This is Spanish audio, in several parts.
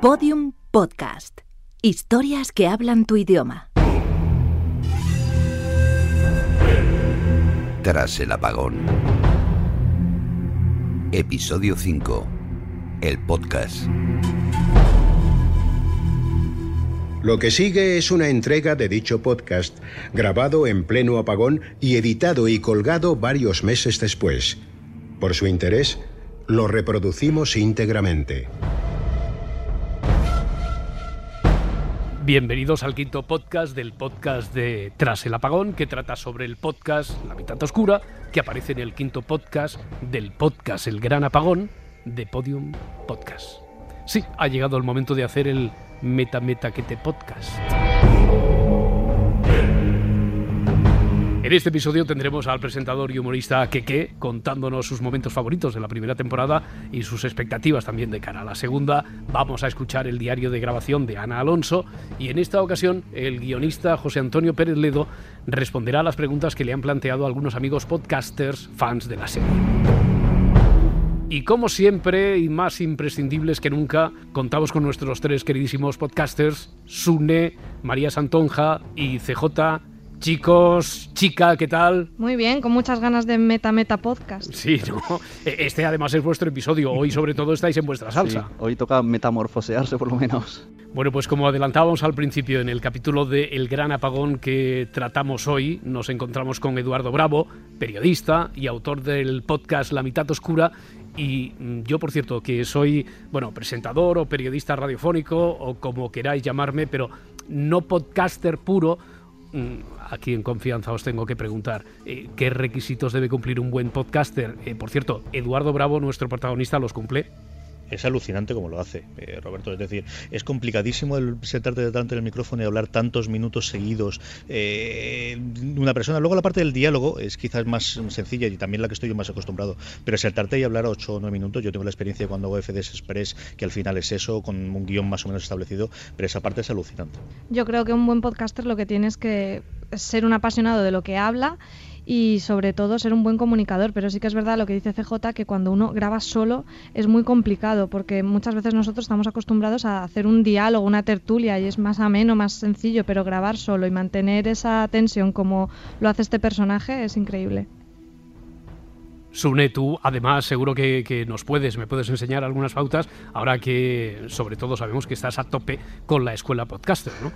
Podium Podcast. Historias que hablan tu idioma. Tras el apagón. Episodio 5. El podcast. Lo que sigue es una entrega de dicho podcast, grabado en pleno apagón y editado y colgado varios meses después. Por su interés, lo reproducimos íntegramente. Bienvenidos al quinto podcast del podcast de Tras el apagón, que trata sobre el podcast La mitad oscura, que aparece en el quinto podcast del podcast El gran apagón de Podium Podcast. Sí, ha llegado el momento de hacer el Meta Meta que podcast. En este episodio tendremos al presentador y humorista Keke contándonos sus momentos favoritos de la primera temporada y sus expectativas también de cara a la segunda. Vamos a escuchar el diario de grabación de Ana Alonso y en esta ocasión el guionista José Antonio Pérez Ledo responderá a las preguntas que le han planteado algunos amigos podcasters fans de la serie. Y como siempre, y más imprescindibles que nunca, contamos con nuestros tres queridísimos podcasters, Sune, María Santonja y CJ. Chicos, chica, ¿qué tal? Muy bien, con muchas ganas de Meta Meta Podcast. Sí, ¿no? Este además es vuestro episodio. Hoy sobre todo estáis en vuestra salsa. Sí, hoy toca metamorfosearse por lo menos. Bueno, pues como adelantábamos al principio en el capítulo de El Gran Apagón que tratamos hoy, nos encontramos con Eduardo Bravo, periodista y autor del podcast La Mitad Oscura. Y mm, yo, por cierto, que soy, bueno, presentador o periodista radiofónico o como queráis llamarme, pero no podcaster puro, aquí en confianza os tengo que preguntar eh, qué requisitos debe cumplir un buen podcaster. Eh, por cierto, Eduardo Bravo, nuestro protagonista, los cumple es alucinante como lo hace, eh, Roberto. Es decir, es complicadísimo el sentarte delante del micrófono y hablar tantos minutos seguidos eh, una persona. Luego la parte del diálogo es quizás más sencilla y también la que estoy yo más acostumbrado. Pero sentarte y hablar 8 o 9 minutos, yo tengo la experiencia de cuando hago FDS Express, que al final es eso, con un guion más o menos establecido, pero esa parte es alucinante. Yo creo que un buen podcaster lo que tiene es que ser un apasionado de lo que habla y sobre todo ser un buen comunicador. Pero sí que es verdad lo que dice CJ, que cuando uno graba solo es muy complicado, porque muchas veces nosotros estamos acostumbrados a hacer un diálogo, una tertulia, y es más ameno, más sencillo, pero grabar solo y mantener esa tensión como lo hace este personaje es increíble. Sune, tú además seguro que, que, nos puedes, me puedes enseñar algunas pautas, ahora que sobre todo sabemos que estás a tope con la escuela podcaster, ¿no?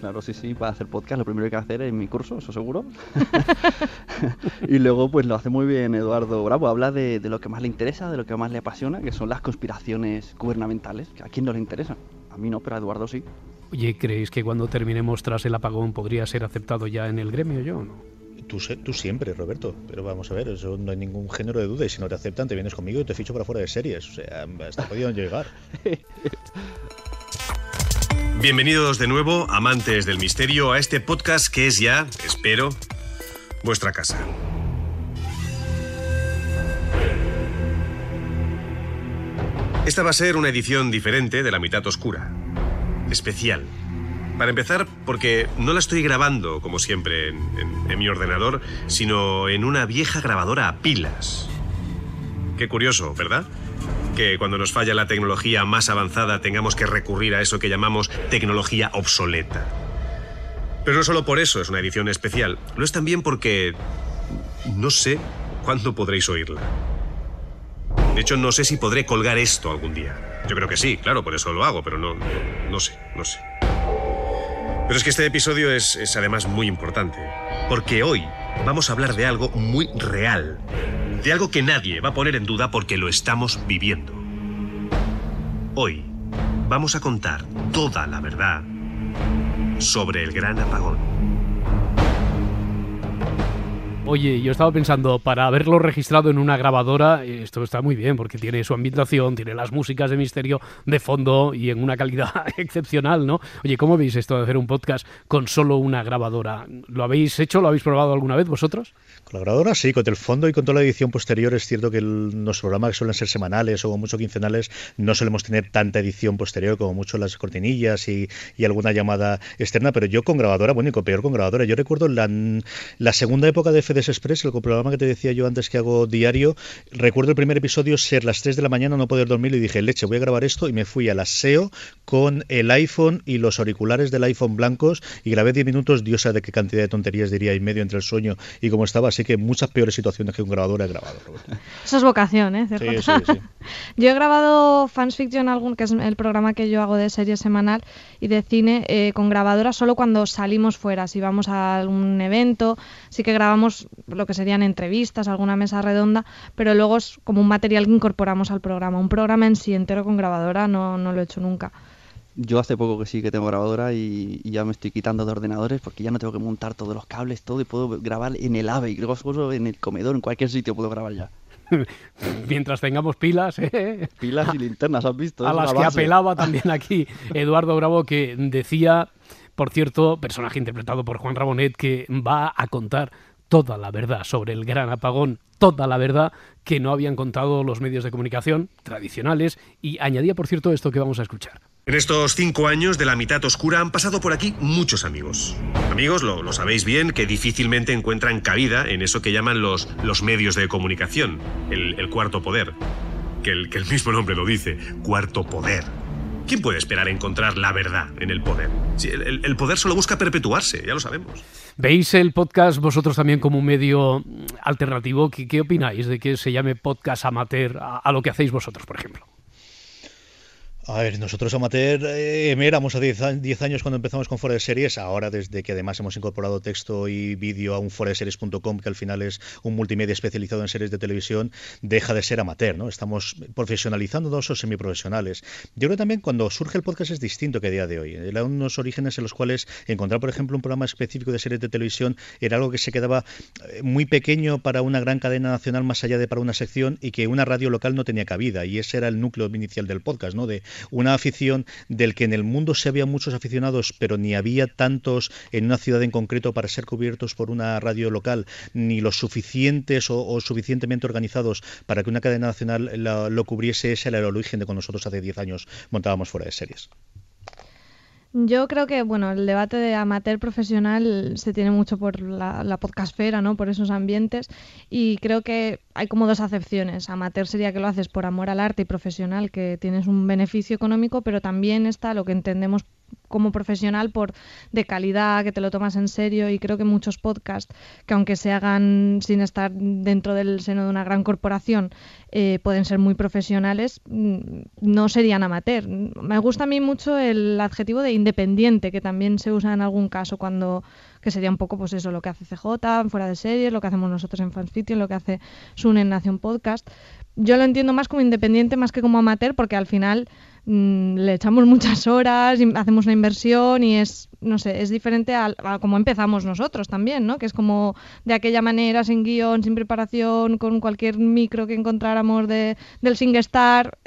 Claro, sí, sí, para hacer podcast lo primero que hay que hacer es mi curso, eso seguro. y luego pues lo hace muy bien Eduardo Bravo, habla de, de, lo que más le interesa, de lo que más le apasiona, que son las conspiraciones gubernamentales, que a quién no le interesa. A mí no, pero a Eduardo sí. Oye, ¿creéis que cuando terminemos tras el apagón podría ser aceptado ya en el gremio yo o no? Tú, siempre, Roberto, pero vamos a ver, no hay ningún género de duda y si no te aceptan te vienes conmigo y te ficho para fuera de series, o sea, hasta podido llegar. Bienvenidos de nuevo, amantes del misterio, a este podcast que es ya, espero, vuestra casa. Esta va a ser una edición diferente de La mitad oscura. Especial. Para empezar, porque no la estoy grabando, como siempre, en, mi ordenador, sino en una vieja grabadora a pilas. Qué curioso, ¿verdad? que cuando nos falla la tecnología más avanzada tengamos que recurrir a eso que llamamos tecnología obsoleta. Pero no solo por eso es una edición especial, lo es también porque no sé cuándo podréis oírla. De hecho, no sé si podré colgar esto algún día. Yo creo que sí, claro, por eso lo hago, pero no, no sé, no sé. Pero es que este episodio es, es además muy importante, porque hoy vamos a hablar de algo muy real, de algo que nadie va a poner en duda porque lo estamos viviendo. Hoy vamos a contar toda la verdad sobre el gran apagón. Oye, yo estaba pensando, para haberlo registrado en una grabadora, esto está muy bien, porque tiene su ambientación, tiene las músicas de misterio de fondo y en una calidad excepcional, ¿no? Oye, ¿cómo veis esto de hacer un podcast con solo una grabadora? ¿Lo habéis hecho? ¿Lo habéis probado alguna vez vosotros? Con la grabadora sí, con el fondo y con toda la edición posterior es cierto que los programas que suelen ser semanales o mucho quincenales no solemos tener tanta edición posterior como mucho las cortinillas y, y alguna llamada externa, pero yo con grabadora, bueno, y con peor con grabadora. Yo recuerdo la, la segunda época de FD Redes Express, el programa que te decía yo antes que hago diario, recuerdo el primer episodio ser las 3 de la mañana, no poder dormir y dije, leche, voy a grabar esto y me fui al aseo con el iPhone y los auriculares del iPhone blancos y grabé 10 minutos, Dios sabe de qué cantidad de tonterías diría y medio entre el sueño y cómo estaba, así que muchas peores situaciones que un grabador he grabado. Eso es vocación, ¿eh? Sí, sí, sí. yo he grabado Fans Fiction, algún, que es el programa que yo hago de serie semanal y de cine, eh, con grabadora solo cuando salimos fuera, si vamos a algún evento, sí que grabamos lo que serían entrevistas, alguna mesa redonda, pero luego es como un material que incorporamos al programa. Un programa en sí entero con grabadora no, no lo he hecho nunca. Yo hace poco que sí que tengo grabadora y, y, ya me estoy quitando de ordenadores porque ya no tengo que montar todos los cables, todo y puedo grabar en el AVE y luego en el comedor, en cualquier sitio puedo grabar ya. Mientras tengamos pilas, ¿eh? Pilas y linternas, ¿has visto? A las que apelaba también aquí Eduardo Bravo, que decía, por cierto, personaje interpretado por Juan Rabonet, que va a contar toda la verdad sobre el gran apagón, toda la verdad que no habían contado los medios de comunicación tradicionales y añadía, por cierto, esto que vamos a escuchar. En estos cinco años de la mitad oscura han pasado por aquí muchos amigos. Amigos, lo, sabéis bien, que difícilmente encuentran cabida en eso que llaman los, los medios de comunicación, el, cuarto poder. Que el mismo nombre lo dice, cuarto poder. ¿Quién puede esperar encontrar la verdad en el poder? Si el, poder solo busca perpetuarse, ya lo sabemos. ¿Veis el podcast vosotros también como un medio alternativo? ¿Qué, qué opináis de que se llame podcast amateur a lo que hacéis vosotros, por ejemplo? A ver, nosotros amateur eh, éramos a 10 años cuando empezamos con Fuera de Series, ahora desde que además hemos incorporado texto y vídeo a un foradeseries.com, que al final es un multimedia especializado en series de televisión, deja de ser amateur, ¿no? Estamos profesionalizándonos o semiprofesionales. Yo creo que también cuando surge el podcast es distinto que a día de hoy. Eran unos orígenes en los cuales encontrar, por ejemplo, un programa específico de series de televisión era algo que se quedaba eh, muy pequeño para una gran cadena nacional más allá de para una sección y que una radio local no tenía cabida y ese era el núcleo inicial del podcast, ¿no? De una afición del que en el mundo se había muchos aficionados, pero ni había tantos en una ciudad en concreto para ser cubiertos por una radio local, ni los suficientes o, suficientemente organizados para que una cadena nacional lo, lo cubriese. Ese era el origen de cuando nosotros hace 10 años montábamos fuera de series. Yo creo que bueno, el debate de amateur profesional se tiene mucho por la, la podcastfera, ¿no? Por esos ambientes y creo que hay como dos acepciones. Amateur sería que lo haces por amor al arte y profesional, que tienes un beneficio económico, pero también está lo que entendemos como profesional por de calidad, que te lo tomas en serio y creo que muchos podcasts que aunque se hagan sin estar dentro del seno de una gran corporación eh, pueden ser muy profesionales, no serían amateur. Me gusta a mí mucho el adjetivo de independiente, que también se usa en algún caso cuando que sería un poco pues eso, lo que hace CJ fuera de series, lo que hacemos nosotros en Fanfiction, lo que hace Sun en Nación Podcast. Yo lo entiendo más como independiente más que como amateur porque al final mmm, le echamos muchas horas, hacemos una inversión y es, no sé, es diferente a, a como empezamos nosotros también, ¿no? Que es como de aquella manera, sin guion, sin preparación, con cualquier micro que encontráramos de, del SingStar.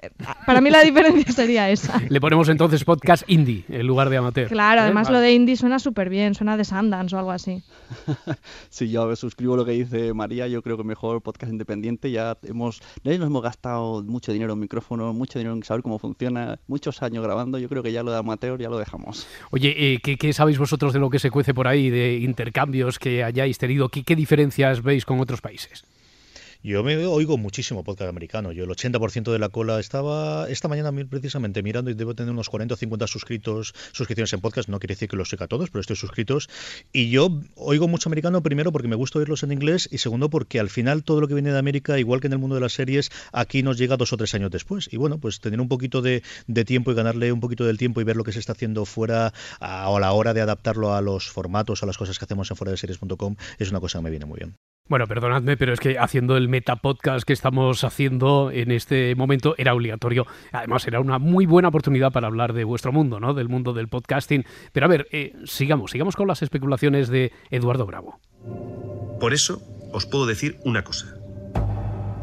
Para mí la diferencia sería esa. Le ponemos entonces podcast indie en lugar de amateur. Claro, ¿Eh? además Vale. lo de indie suena súper bien, suena de Sundance o algo así. sí, yo suscribo lo que dice María, yo creo que mejor podcast independiente, ya hemos, nadie nos hemos gastado mucho dinero en micrófono, mucho dinero en saber cómo funciona, muchos años grabando, yo creo que ya lo de amateur ya lo dejamos. Oye, eh, ¿qué, ¿qué, sabéis vosotros de lo que se cuece por ahí, de intercambios que hayáis tenido? ¿Qué, diferencias veis con otros países? Yo me oigo muchísimo podcast americano. Yo el 80% de la cola estaba esta mañana precisamente mirando y debo tener unos 40 o 50 suscritos, suscripciones en podcast. No quiere decir que los siga todos, pero estoy suscritos. Y yo oigo mucho americano primero porque me gusta oírlos en inglés y segundo porque al final todo lo que viene de América, igual que en el mundo de las series, aquí nos llega dos o tres años después. Y bueno, pues tener un poquito de, de tiempo y ganarle un poquito del tiempo y ver lo que se está haciendo fuera a, a la hora de adaptarlo a los formatos, a las cosas que hacemos en fuera de series.com es una cosa que me viene muy bien. Bueno, perdonadme, pero es que haciendo el metapodcast que estamos haciendo en este momento era obligatorio. Además, era una muy buena oportunidad para hablar de vuestro mundo, ¿no? Del mundo del podcasting. Pero a ver, eh, sigamos, sigamos con las especulaciones de Eduardo Bravo. Por eso os puedo decir una cosa.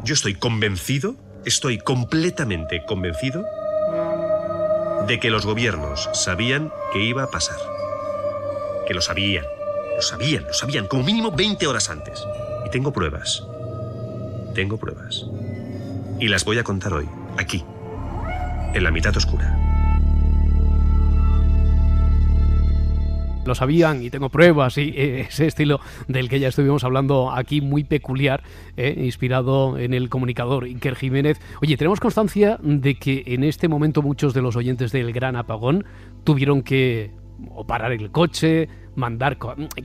Yo estoy convencido, estoy completamente convencido de que los gobiernos sabían que iba a pasar. Que lo sabían. Lo sabían, lo sabían, como mínimo 20 horas antes. Y tengo pruebas. Tengo pruebas. Y las voy a contar hoy, aquí, en la mitad oscura. lo sabían y tengo pruebas y eh, ese estilo del que ya estuvimos hablando aquí muy peculiar, eh, inspirado en el comunicador Iker Jiménez. Oye, tenemos constancia de que en este momento muchos de los oyentes del Gran Apagón tuvieron que parar el coche, mandar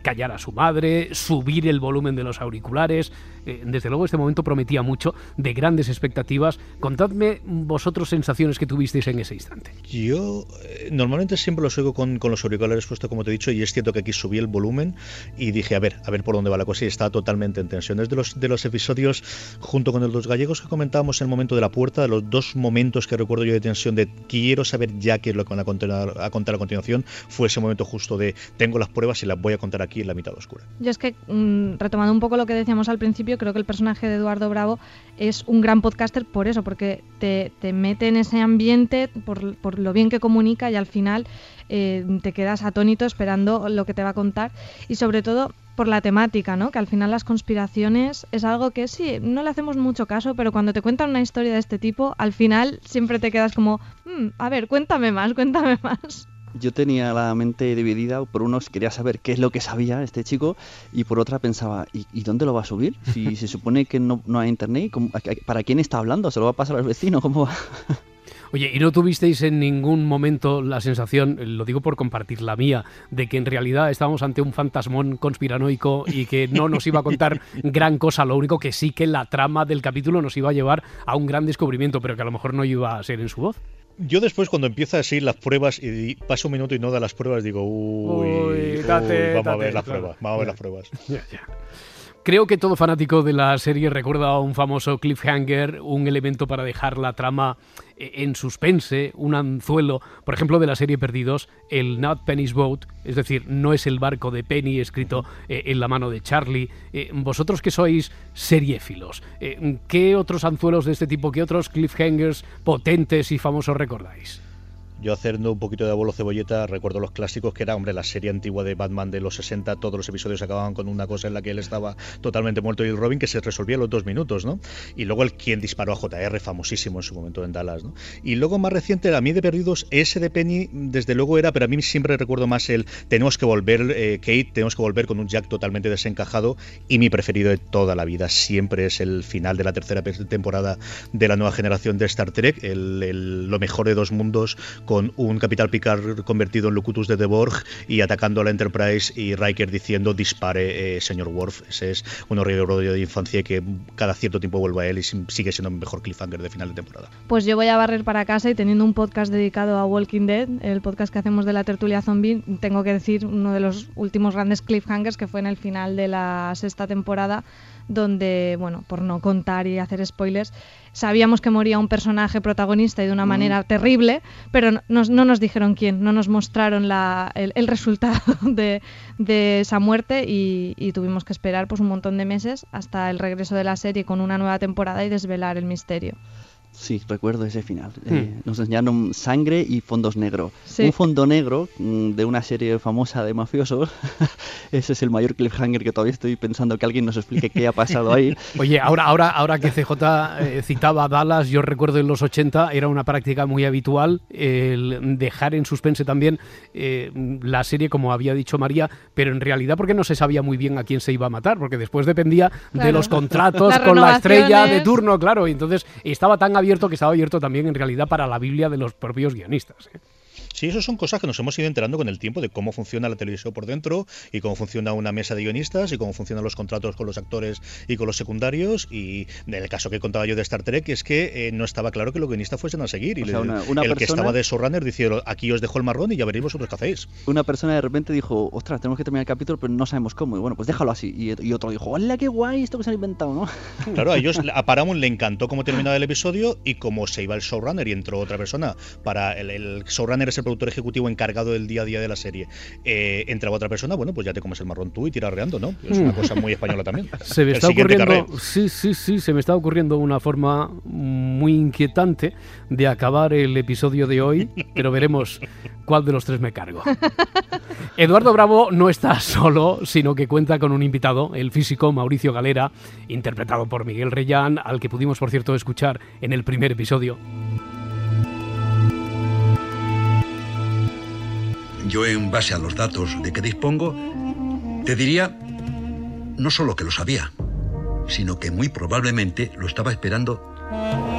callar a su madre, subir el volumen de los auriculares. Eh, desde luego este momento prometía mucho de grandes expectativas. Contadme vosotros sensaciones que tuvisteis en ese instante. Yo eh, normalmente siempre los oigo con, con, los auriculares puestos como te he dicho y es cierto que aquí subí el volumen y dije a ver, a ver por dónde va la cosa y está totalmente en tensión. Es de los, de los episodios junto con el dos gallegos que comentábamos en el momento de la puerta, de los dos momentos que recuerdo yo de tensión de quiero saber ya qué es lo que van a contar a, contar a continuación, fue ese momento justo de tengo las y las voy a contar aquí en la mitad oscura. Yo es que, mmm, retomando un poco lo que decíamos al principio, creo que el personaje de Eduardo Bravo es un gran podcaster por eso, porque te, te mete en ese ambiente por, por, lo bien que comunica y al final eh, te quedas atónito esperando lo que te va a contar y sobre todo por la temática, ¿no? Que al final las conspiraciones es algo que sí, no le hacemos mucho caso, pero cuando te cuentan una historia de este tipo, al final siempre te quedas como, mmm, a ver, cuéntame más, cuéntame más yo tenía la mente dividida, por unos quería saber qué es lo que sabía este chico y por otra pensaba, ¿y, y dónde lo va a subir? Si se supone que no, no hay internet, ¿para quién está hablando? ¿Se lo va a pasar al vecino? ¿Cómo va? Oye, ¿y no tuvisteis en ningún momento la sensación, lo digo por compartir la mía, de que en realidad estábamos ante un fantasmón conspiranoico y que no nos iba a contar gran cosa? Lo único que sí que la trama del capítulo nos iba a llevar a un gran descubrimiento, pero que a lo mejor no iba a ser en su voz. Yo después cuando empieza así las pruebas y pasa un minuto y no da las pruebas, digo, uy, uy, date, uy vamos date, a ver las claro. pruebas, vamos a ver las pruebas. Ya, ya. Creo que todo fanático de la serie recuerda a un famoso cliffhanger, un elemento para dejar la trama en suspense, un anzuelo, por ejemplo, de la serie Perdidos, el Not Penny's Boat, es decir, no es el barco de Penny escrito eh, en la mano de Charlie. Eh, vosotros que sois seriéfilos, eh, ¿qué otros anzuelos de este tipo, qué otros cliffhangers potentes y famosos recordáis? Yo haciendo un poquito de abuelo cebolleta, recuerdo los clásicos que era, hombre, la serie antigua de Batman de los 60, todos los episodios acababan con una cosa en la que él estaba totalmente muerto y el Robin que se resolvía en los dos minutos, ¿no? Y luego el quien disparó a JR, famosísimo en su momento en Dallas, ¿no? Y luego más reciente, a mí de Perdidos, ese de Penny, desde luego era, pero a mí siempre recuerdo más el tenemos que volver, eh, Kate, tenemos que volver con un Jack totalmente desencajado y mi preferido de toda la vida siempre es el final de la tercera temporada de la nueva generación de Star Trek, el, lo mejor de dos mundos con un Capital Picard convertido en Locutus de Deborg y atacando a la Enterprise y Riker diciendo dispare, eh, señor Worf. Ese es un horrible de infancia que cada cierto tiempo vuelve a él y sigue siendo el mejor cliffhanger de final de temporada. Pues yo voy a barrer para casa y teniendo un podcast dedicado a Walking Dead, el podcast que hacemos de la tertulia zombie, tengo que decir uno de los últimos grandes cliffhangers que fue en el final de la sexta temporada donde, bueno, por no contar y hacer spoilers, sabíamos que moría un personaje protagonista y de una manera mm. terrible, pero nos, no nos dijeron quién, no nos mostraron la, el, el, resultado de, de esa muerte y, y, tuvimos que esperar pues un montón de meses hasta el regreso de la serie con una nueva temporada y desvelar el misterio. Sí, recuerdo ese final. Hmm. Eh, nos enseñaron sangre y fondos negros. Sí. Un fondo negro mm, de una serie famosa de mafiosos. ese es el mayor cliffhanger que todavía estoy pensando que alguien nos explique qué ha pasado ahí. Oye, ahora, ahora, ahora que CJ eh, citaba a Dallas, yo recuerdo en los 80 era una práctica muy habitual el dejar en suspense también eh, la serie, como había dicho María, pero en realidad porque no se sabía muy bien a quién se iba a matar, porque después dependía claro. de los contratos con la estrella de turno, claro, y entonces estaba tan abierto que estaba abierto también en realidad para la Biblia de los propios guionistas. ¿eh? Sí, eso son cosas que nos hemos ido enterando con el tiempo de cómo funciona la televisión por dentro y cómo funciona una mesa de guionistas y cómo funcionan los contratos con los actores y con los secundarios. Y en el caso que contaba yo de Star Trek es que eh, no estaba claro que los guionistas fuesen a seguir. Y sea, una, una el persona... que estaba de showrunner dijeron, aquí os dejo el marrón y ya veréis vosotros qué hacéis. Una persona de repente dijo, ostras, tenemos que terminar el capítulo, pero no sabemos cómo. Y bueno, pues déjalo así. Y, y otro dijo, hola, qué guay esto que se han inventado, ¿no? Claro, a ellos, a Paramount le encantó cómo terminaba el episodio y cómo se iba el showrunner y entró otra persona. para El, el showrunner es el productor ejecutivo en encargado del día a día de la serie, eh, entraba otra persona, bueno, pues ya te comes el marrón tú y tiras reando, ¿no? Es una cosa muy española también. Se me está ocurriendo, sí, sí, sí, se me está ocurriendo una forma muy inquietante de acabar el episodio de hoy, pero veremos cuál de los tres me cargo. Eduardo Bravo no está solo, sino que cuenta con un invitado, el físico Mauricio Galera, interpretado por Miguel Reyán, al que pudimos, por cierto, escuchar en el primer episodio. Yo, en base a los datos de que dispongo, te diría no solo que lo sabía, sino que muy probablemente lo estaba esperando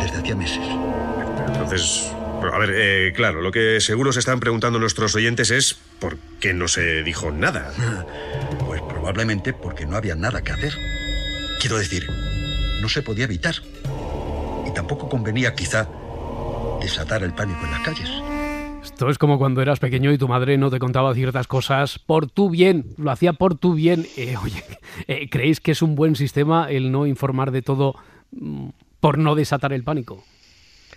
desde hacía meses. Entonces, a ver, eh, claro, lo que seguro se están preguntando nuestros oyentes es por qué no se dijo nada. Pues probablemente porque no había nada que hacer. Quiero decir, no se podía evitar. Y tampoco convenía quizá desatar el pánico en las calles. Esto es como cuando eras pequeño y tu madre no te contaba ciertas cosas por tu bien, lo hacía por tu bien. Eh, oye, eh, ¿creéis que es un buen sistema el no informar de todo mm, por no desatar el pánico?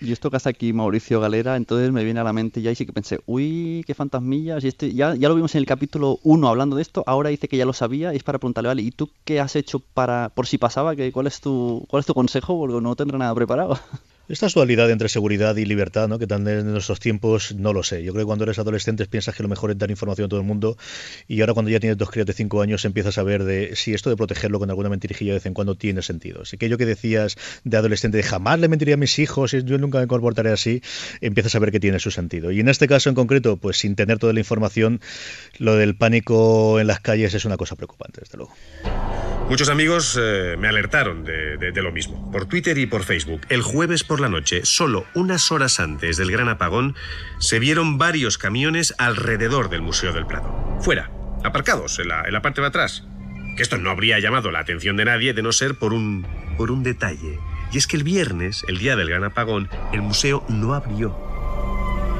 Y esto que hace aquí Mauricio Galera, entonces me viene a la mente ya y sí que pensé, uy, qué fantasmillas. Y este, ya, lo vimos en el capítulo 1 hablando de esto, ahora dice que ya lo sabía y es para preguntarle, vale, ¿y tú qué has hecho para, por si pasaba? Que, ¿cuál, es tu, ¿Cuál es tu consejo? Porque no tendré nada preparado. Esta dualidad entre seguridad y libertad, ¿no? que tan en nuestros tiempos, no lo sé. Yo creo que cuando eres adolescente piensas que lo mejor es dar información a todo el mundo y ahora cuando ya tienes dos crías de cinco años empiezas a ver si esto de protegerlo con alguna mentirijilla de vez en cuando tiene sentido. Así que aquello que decías de adolescente de jamás le mentiría a mis hijos, yo nunca me comportaré así, empiezas a ver que tiene su sentido. Y en este caso en concreto, pues sin tener toda la información, lo del pánico en las calles es una cosa preocupante, desde luego. Muchos amigos eh, me alertaron de, lo mismo, por Twitter y por Facebook. El jueves por la noche, solo unas horas antes del gran apagón, se vieron varios camiones alrededor del Museo del Prado. Fuera, aparcados, en la, en la parte de atrás. Que esto no habría llamado la atención de nadie de no ser por un, por un detalle. Y es que el viernes, el día del gran apagón, el museo no abrió.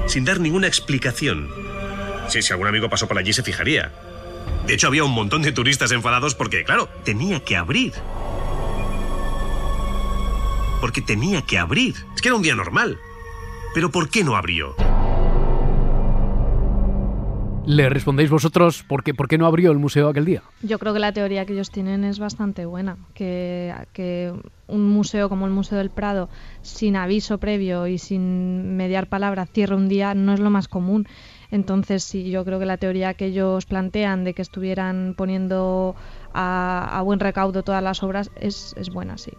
Sin dar ninguna explicación. Sí, si algún amigo pasó por allí se fijaría. De hecho, había un montón de turistas enfadados porque, claro, tenía que abrir. Porque tenía que abrir. Es que era un día normal. Pero ¿por qué no abrió? ¿Le respondéis vosotros por qué, por qué no abrió el museo aquel día? Yo creo que la teoría que ellos tienen es bastante buena. Que, que un museo como el Museo del Prado, sin aviso previo y sin mediar palabra, cierre un día, no es lo más común. Entonces, sí, yo creo que la teoría que ellos plantean de que estuvieran poniendo a, a buen recaudo todas las obras es, es, buena, sí.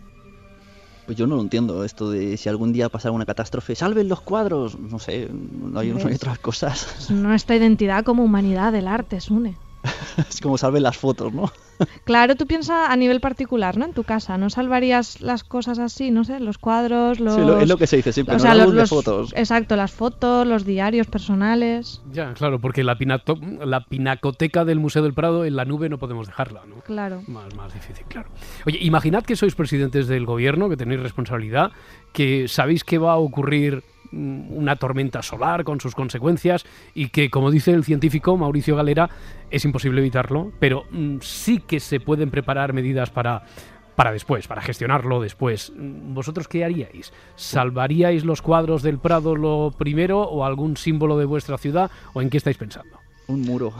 Pues yo no lo entiendo, esto de si algún día pasara una catástrofe, salven los cuadros, no sé, no hay, no hay otras cosas. Nuestra identidad como humanidad del arte, Sune. es como salven las fotos, ¿no? Claro, tú piensas a nivel particular, ¿no? En tu casa, ¿no salvarías las cosas así, no sé, los cuadros, los... Sí, lo, es lo que se dice siempre, o sea, los, fotos. Exacto, las fotos, los diarios personales. Ya, claro, porque la, pinato- la pinacoteca del Museo del Prado en la nube no podemos dejarla, ¿no? Claro. Más, más difícil, claro. Oye, imaginad que sois presidentes del gobierno, que tenéis responsabilidad, que sabéis que va a ocurrir una tormenta solar con sus consecuencias y que, como dice el científico Mauricio Galera, es imposible evitarlo, pero mm, sí que se pueden preparar medidas para, para después, para gestionarlo después. Mm, ¿Vosotros qué haríais? ¿Salvaríais los cuadros del Prado lo primero o algún símbolo de vuestra ciudad o en qué estáis pensando? Un muro.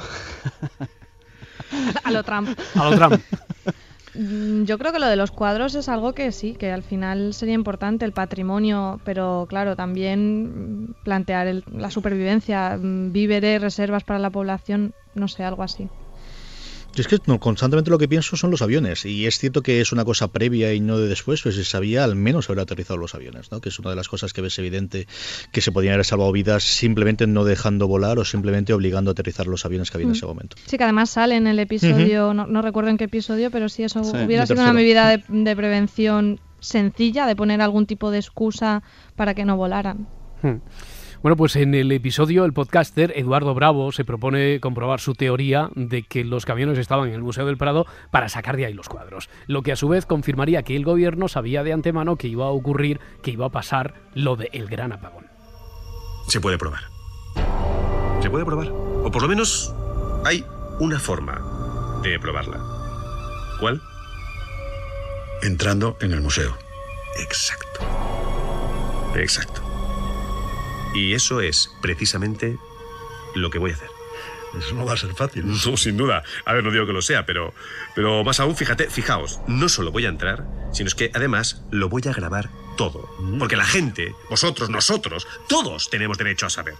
A lo Trump. A lo Trump. Mm, Yo creo que lo de los cuadros es algo que sí, que al final sería importante, el patrimonio, pero claro, también mm, plantear el- la supervivencia, mm, víveres, reservas para la población, no sé, algo así. Yo es que no, constantemente lo que pienso son los aviones, y es cierto que es una cosa previa y no de después, pues se sabía al menos haber aterrizado los aviones, ¿no? que es una de las cosas que ves evidente que se podían haber salvado vidas simplemente no dejando volar o simplemente obligando a aterrizar los aviones que había en Mm. ese momento. Sí, que además sale en el episodio, no, no recuerdo en qué episodio, pero sí, eso Sí, hubiera sido una medida de, de prevención sencilla, de poner algún tipo de excusa para que no volaran. Hmm. Bueno, pues en el episodio el podcaster Eduardo Bravo se propone comprobar su teoría de que los camiones estaban en el Museo del Prado para sacar de ahí los cuadros, lo que a su vez confirmaría que el gobierno sabía de antemano que iba a ocurrir, que iba a pasar lo del gran apagón. Se puede probar. Se puede probar. O por lo menos hay una forma de probarla. ¿Cuál? Entrando en el museo. Exacto. Exacto. Y eso es precisamente lo que voy a hacer. Eso no va a ser fácil. No, sin duda. A ver, no digo que lo sea, pero, pero más aún, fíjate, fijaos, no solo voy a entrar, sino es que además lo voy a grabar todo. Porque la gente, vosotros, nosotros, todos tenemos derecho a saber.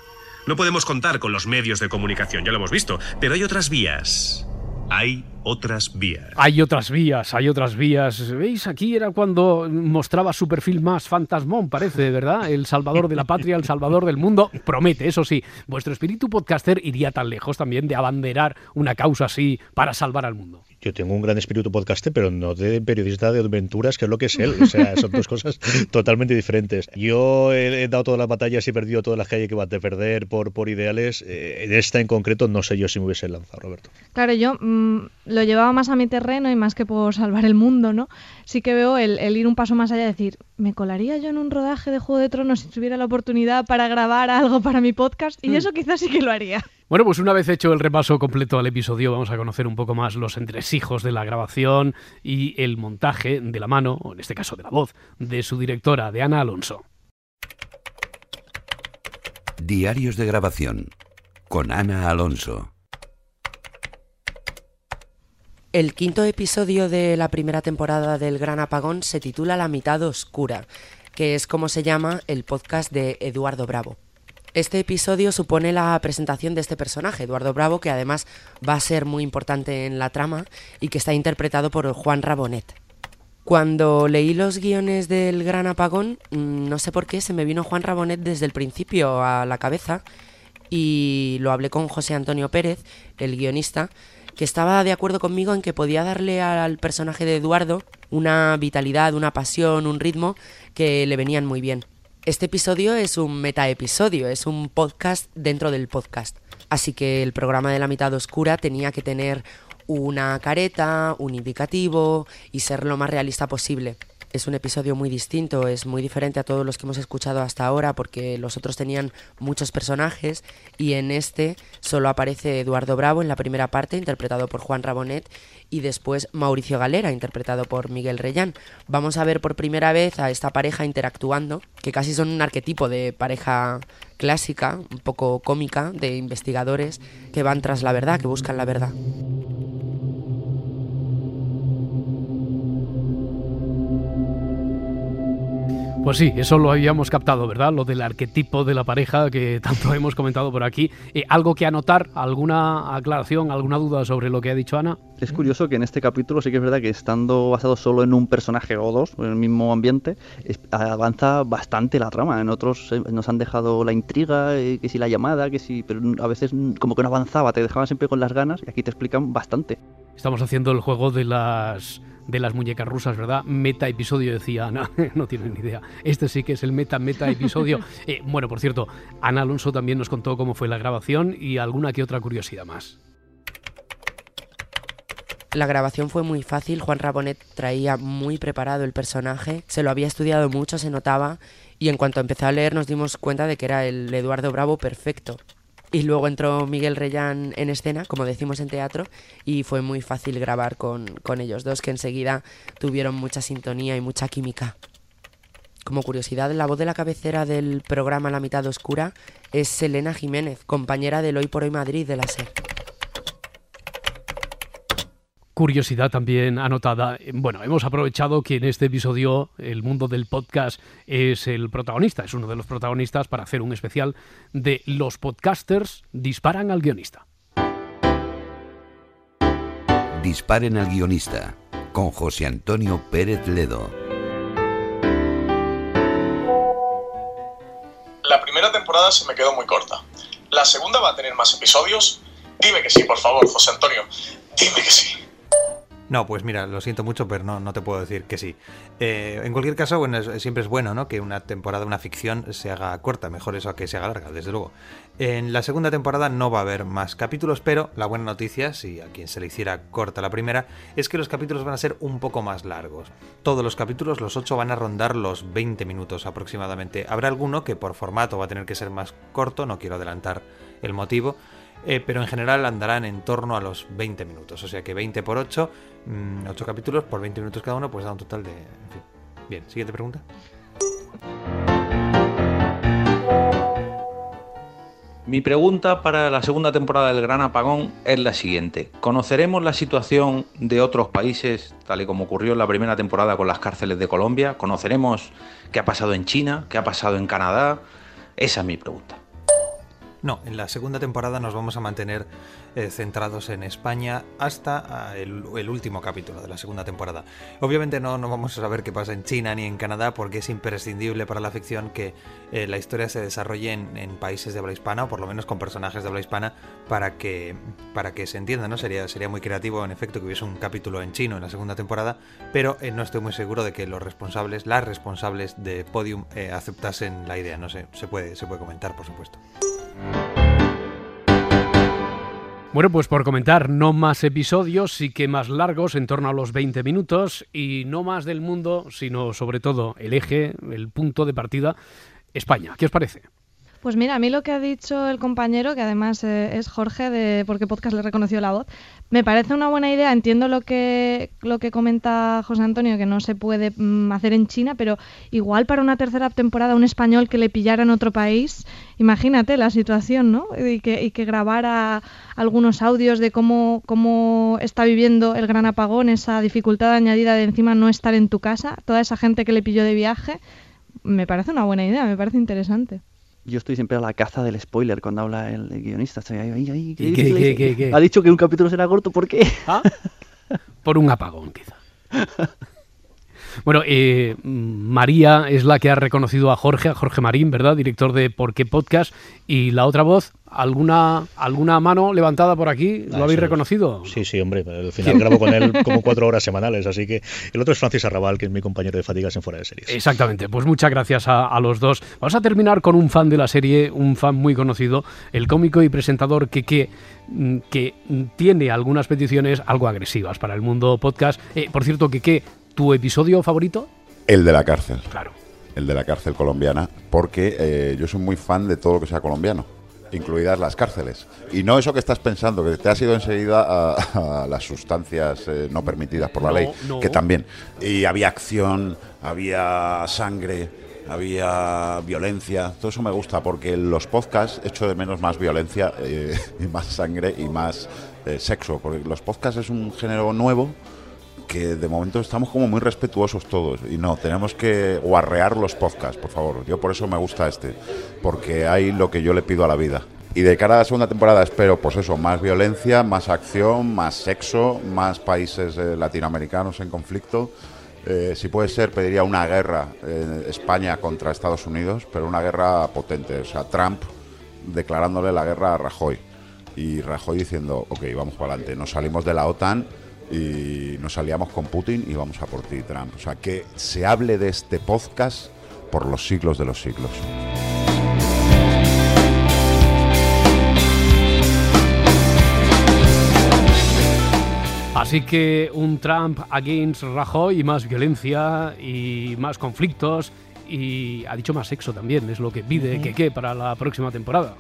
No podemos contar con los medios de comunicación, ya lo hemos visto, pero hay otras vías. Hay otras vías. Hay otras vías, hay otras vías. ¿Veis? Aquí era cuando mostraba su perfil más fantasmón, parece, ¿verdad? El salvador de la patria, el salvador del mundo. Promete, eso sí. Vuestro espíritu podcaster iría tan lejos también de abanderar una causa así para salvar al mundo. Yo tengo un gran espíritu podcaster, pero no de periodista de aventuras, que es lo que es él. O sea, son dos cosas totalmente diferentes. Yo he, dado todas las batallas y he perdido todas las que hay que perder por, por ideales. Eh, en esta en concreto no sé yo si me hubiese lanzado, Roberto. Claro, yo mm, lo llevaba más a mi terreno y más que por salvar el mundo, ¿no? Sí que veo el, ir un paso más allá, decir, ¿me colaría yo en un rodaje de Juego de Tronos si tuviera la oportunidad para grabar algo para mi podcast? Y hmm. eso quizás sí que lo haría. Bueno, pues una vez hecho el repaso completo al episodio, vamos a conocer un poco más los entresijos de la grabación y el montaje de la mano, o en este caso de la voz, de su directora, de Ana Alonso. Diarios de grabación con Ana Alonso. El quinto episodio de la primera temporada del Gran Apagón se titula La mitad oscura, que es como se llama el podcast de Eduardo Bravo. Este episodio supone la presentación de este personaje, Eduardo Bravo, que además va a ser muy importante en la trama y que está interpretado por Juan Rabonet. Cuando leí los guiones del Gran Apagón, mm, no sé por qué se me vino Juan Rabonet desde el principio a la cabeza y lo hablé con José Antonio Pérez, el guionista, que estaba de acuerdo conmigo en que podía darle al personaje de Eduardo una vitalidad, una pasión, un ritmo que le venían muy bien. Este episodio es un metaepisodio, es un podcast dentro del podcast. Así que el programa de la mitad oscura tenía que tener una careta, un indicativo y ser lo más realista posible es un episodio muy distinto, es muy diferente a todos los que hemos escuchado hasta ahora porque los otros tenían muchos personajes y en este solo aparece Eduardo Bravo en la primera parte interpretado por Juan Rabonet y después Mauricio Galera interpretado por Miguel Reyán. Vamos a ver por primera vez a esta pareja interactuando, que casi son un arquetipo de pareja clásica, un poco cómica, de investigadores que van tras la verdad, que buscan la verdad. Pues sí, eso lo habíamos captado, ¿verdad? Lo del arquetipo de la pareja que tanto hemos comentado por aquí. Eh, ¿Algo que anotar? ¿Alguna aclaración? ¿Alguna duda sobre lo que ha dicho Ana? Es curioso que en este capítulo sí que es verdad que estando basado solo en un personaje o dos, en el mismo ambiente, avanza bastante la trama. En otros eh, nos han dejado la intriga, eh, que si la llamada, que si... Pero a veces como que no avanzaba, te dejaban siempre con las ganas y aquí te explican bastante. Estamos haciendo el juego de las de las muñecas rusas, ¿verdad? Meta episodio, decía Ana, no tienen ni idea. Este sí que es el meta, meta episodio. Eh, bueno, por cierto, Ana Alonso también nos contó cómo fue la grabación y alguna que otra curiosidad más. La grabación fue muy fácil, Juan Rabonet traía muy preparado el personaje, se lo había estudiado mucho, se notaba, y en cuanto empezó a leer nos dimos cuenta de que era el Eduardo Bravo perfecto. Y luego entró Miguel Reyán en escena, como decimos en teatro, y fue muy fácil grabar con, con ellos dos, que enseguida tuvieron mucha sintonía y mucha química. Como curiosidad, la voz de la cabecera del programa La mitad oscura es Selena Jiménez, compañera del Hoy por Hoy Madrid de la SER curiosidad también anotada. Bueno, hemos aprovechado que en este episodio el mundo del podcast es el protagonista, es uno de los protagonistas para hacer un especial de los podcasters disparan al guionista. Disparen al guionista con José Antonio Pérez Ledo. La primera temporada se me quedó muy corta. ¿La segunda va a tener más episodios? Dime que sí, por favor, José Antonio. Dime que sí. No, pues mira, lo siento mucho, pero no, no te puedo decir que sí. Eh, en cualquier caso, bueno, siempre es bueno ¿no? que una temporada, una ficción, se haga corta. Mejor eso a que se haga larga, desde luego. En la segunda temporada no va a haber más capítulos, pero la buena noticia, si a quien se le hiciera corta la primera, es que los capítulos van a ser un poco más largos. Todos los capítulos, los 8, van a rondar los 20 minutos aproximadamente. Habrá alguno que por formato va a tener que ser más corto, no quiero adelantar el motivo eh, pero en general andarán en torno a los 20 minutos. O sea que 20 por 8, 8 mm, capítulos por 20 minutos cada uno, pues da un total de... Bien, siguiente pregunta. Mi pregunta para la segunda temporada del Gran Apagón es la siguiente. ¿Conoceremos la situación de otros países, tal y como ocurrió en la primera temporada con las cárceles de Colombia? ¿Conoceremos qué ha pasado en China? ¿Qué ha pasado en Canadá? Esa es mi pregunta. No, en la segunda temporada nos vamos a mantener eh, centrados en España hasta ah, el, último capítulo de la segunda temporada. Obviamente no, no vamos a saber qué pasa en China ni en Canadá porque es imprescindible para la ficción que eh, la historia se desarrolle en, países de habla hispana o por lo menos con personajes de habla hispana para que, para que se entienda, ¿no? Sería, sería muy creativo en efecto que hubiese un capítulo en chino en la segunda temporada, pero eh, no estoy muy seguro de que los responsables, las responsables de Podium aceptasen la idea. No sé, se puede, se puede comentar por supuesto. Bueno, pues por comentar, no más episodios, sí que más largos, en torno a los 20 minutos, y no más del mundo, sino sobre todo el eje, el punto de partida, España. ¿Qué os parece? Pues mira, a mí lo que ha dicho el compañero, que además eh, es Jorge, de porque podcast le reconoció la voz, me parece una buena idea. Entiendo lo que, lo que comenta José Antonio, que no se puede mm, hacer en China, pero igual para una tercera temporada un español que le pillara en otro país, imagínate la situación, ¿no? Y que, y que grabara algunos audios de cómo, cómo está viviendo el gran apagón, esa dificultad añadida de encima no estar en tu casa, toda esa gente que le pilló de viaje. Me parece una buena idea, me parece interesante yo estoy siempre a la caza del spoiler cuando habla el guionista. qué, ha dicho que un capítulo será corto, ¿por qué? ¿Ah? Por un apagón, quizá. Bueno, eh, María es la que ha reconocido a Jorge, a Jorge Marín, ¿verdad? Director de Por qué Podcast. Y la otra voz, ¿alguna, alguna mano levantada por aquí? ¿Lo ah, habéis reconocido? Sí, sí, hombre. Al final grabo con él como cuatro horas semanales. Así que el otro es Francis Arrabal, que es mi compañero de fatigas en Fuera de Series. Exactamente. Pues muchas gracias a, los dos. Vamos a terminar con un fan de la serie, un fan muy conocido, el cómico y presentador que, que mm, que tiene algunas peticiones algo agresivas para el mundo podcast. Eh, por cierto, que, que ¿Tu episodio favorito? El de la cárcel. Claro. El de la cárcel colombiana, porque eh, yo soy muy fan de todo lo que sea colombiano incluidas las cárceles. Y no eso que estás pensando, que te has ido enseguida a, las sustancias eh, no permitidas por la ley, que también. Y había acción, había sangre, había violencia, todo eso me gusta, porque en los podcasts echo de menos más violencia, eh, y más sangre y más sexo, porque los podcasts es un género nuevo que de momento estamos como muy respetuosos todos y no, tenemos que guarrear los podcasts, por favor. Yo por eso me gusta este, porque hay lo que yo le pido a la vida. Y de cara a la segunda temporada espero, pues eso, más violencia, más acción, más sexo, más países eh, latinoamericanos en conflicto. Eh, si puede ser, pediría una guerra en España contra Estados Unidos, pero una guerra potente. O sea, Trump declarándole la guerra a Rajoy y Rajoy diciendo, ok, vamos para adelante, nos salimos de la OTAN y nos salíamos con Putin y vamos a por ti, Trump. O sea, que se hable de este podcast por los siglos de los siglos. Así que un Trump against Rajoy y más violencia y más conflictos y ha dicho más sexo también, es lo que pide que qué para la próxima temporada.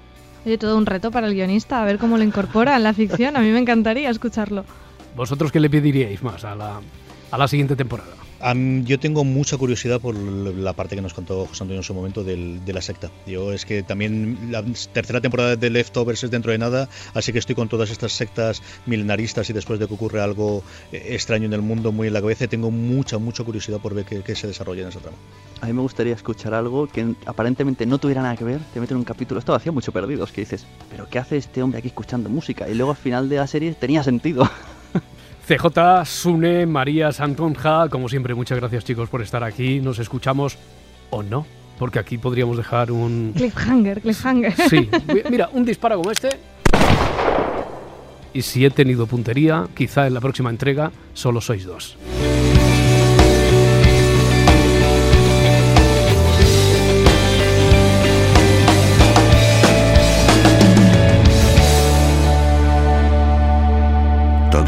Oye, todo un reto para el guionista, a ver cómo lo incorpora en la ficción, a mí me encantaría escucharlo. ¿Vosotros qué le pediríais más a la, a la siguiente temporada? yo tengo mucha curiosidad por la parte que nos contó José Antonio en su momento del, de la secta. Yo es que también la tercera temporada de Leftovers es dentro de nada, así que estoy con todas estas sectas milenaristas y después de que ocurre algo eh, extraño en el mundo muy en la cabeza, tengo mucha, mucha curiosidad por ver qué, se desarrolla en esa trama. A mí me gustaría escuchar algo que aparentemente no tuviera nada que ver, te meten un capítulo, esto hacía mucho perdidos, que dices, pero ¿qué hace este hombre aquí escuchando música? Y luego al final de la serie tenía sentido. CJ, Sune, María Santonja, como siempre, muchas gracias chicos por estar aquí. Nos escuchamos o no, porque aquí podríamos dejar un... Cliffhanger, cliffhanger. Sí, mira, un disparo como este. Y si he tenido puntería, quizá en la próxima entrega solo sois dos.